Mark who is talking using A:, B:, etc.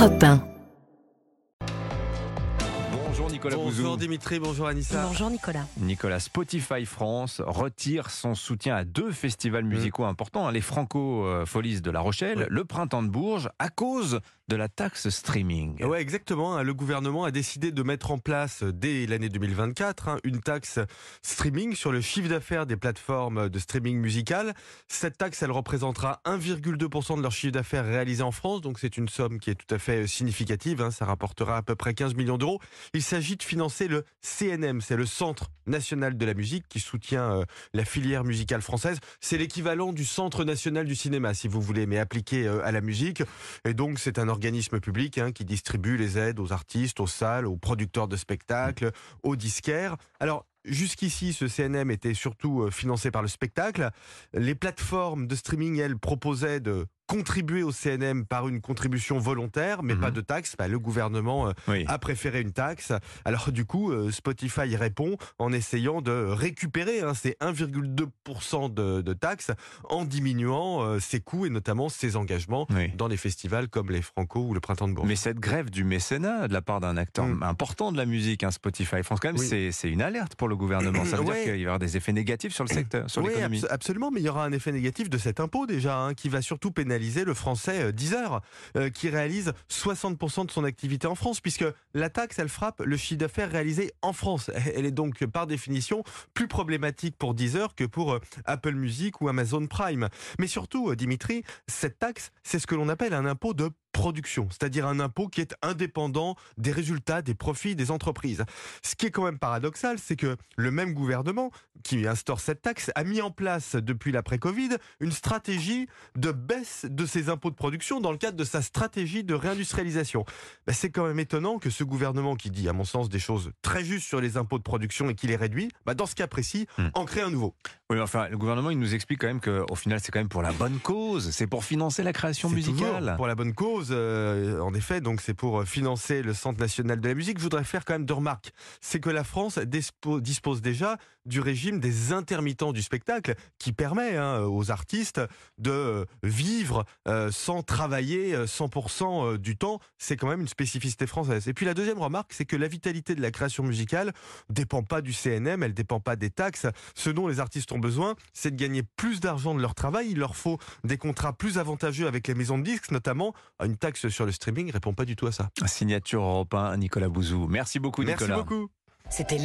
A: Europe 1.
B: Bonjour Nicolas Bouzou.
C: Bonjour Dimitri, bonjour Anissa.
D: Bonjour Nicolas.
B: Nicolas, Spotify France retire son soutien à deux festivals musicaux importants, hein, les Franco euh, Folies de La Rochelle, le Printemps de Bourges, à cause de la taxe streaming.
C: Ouais, exactement. hein. Le gouvernement a décidé de mettre en place euh, dès l'année 2024 hein, une taxe streaming sur le chiffre d'affaires des plateformes de streaming musical. Cette taxe, elle représentera 1,2% de leur chiffre d'affaires réalisé en France, donc c'est une somme qui est tout à fait significative. hein. Ça rapportera à peu près 15 millions d'euros. Il s'agit de financer le CNM, c'est le Centre national de la musique qui soutient euh, la filière musicale française. C'est l'équivalent du Centre national du cinéma, si vous voulez, mais appliqué euh, à la musique. Et donc, c'est un organisme public hein, qui distribue les aides aux artistes, aux salles, aux producteurs de spectacles, aux disquaires. Alors, jusqu'ici, ce CNM était surtout euh, financé par le spectacle. Les plateformes de streaming, elles, proposaient de contribuer au CNM par une contribution volontaire, mais
B: Mhm.
C: pas de taxe. Bah, le gouvernement euh,
B: Oui.
C: a préféré une taxe. Alors du coup, euh, Spotify répond en essayant de récupérer hein, ces 1,2% de, de taxes en diminuant euh, ses coûts et notamment ses engagements
B: Oui.
C: dans les festivals comme les Franco ou le Printemps de Bourges.
B: Mais cette grève du mécénat de la part d'un acteur
C: Mm.
B: important de la musique, hein, Spotify France, quand même,
C: Oui.
B: c'est- une alerte pour le gouvernement. Ça veut
C: Ouais.
B: dire qu'il va y avoir des effets négatifs sur le secteur, sur l'économie.
C: abso- absolument, mais il y aura un effet négatif de cet impôt déjà, hein, qui va surtout pénaliser le français euh, Deezer, euh, qui réalise 60% de son activité en France, puisque la taxe, elle frappe le chiffre d'affaires réalisé en France. Elle est donc, par définition, plus problématique pour Deezer que pour euh, Apple Music ou Amazon Prime. Mais surtout, Dimitri, cette taxe, c'est ce que l'on appelle un impôt de production, c'est-à-dire un impôt qui est indépendant des résultats, des profits des entreprises. Ce qui est quand même paradoxal, c'est que le même gouvernement qui instaure cette taxe a mis en place depuis l'après-Covid une stratégie de baisse de ses impôts de production dans le cadre de sa stratégie de réindustrialisation. Ben, c'est quand même étonnant que ce gouvernement qui dit, à mon sens, des choses très justes sur les impôts de production et qui les réduit, ben, dans ce cas précis,
B: Hmm.
C: en crée un nouveau.
B: Oui, mais enfin, le gouvernement, il nous explique quand même qu'au final, c'est quand même pour la bonne cause. C'est pour financer la création musicale.
C: pour la bonne cause, euh, en effet. Donc c'est pour financer le Centre national de la musique. Je voudrais faire quand même deux remarques. C'est que la France dispo- dispose déjà du régime des intermittents du spectacle, qui permet hein, aux artistes de vivre euh, sans travailler euh, 100% du temps. C'est quand même une spécificité française. Et puis la deuxième remarque, c'est que la vitalité de la création musicale dépend pas du CNM, elle dépend pas des taxes. Ce dont les artistes ont besoin, c'est de gagner plus d'argent de leur travail. Il leur faut des contrats plus avantageux avec les maisons de disques, notamment. Une taxe sur le streaming répond pas du tout à ça.
B: Signature européen, Nicolas Bouzou. Merci beaucoup,
C: Merci
B: Nicolas.
C: beaucoup.
A: C'était.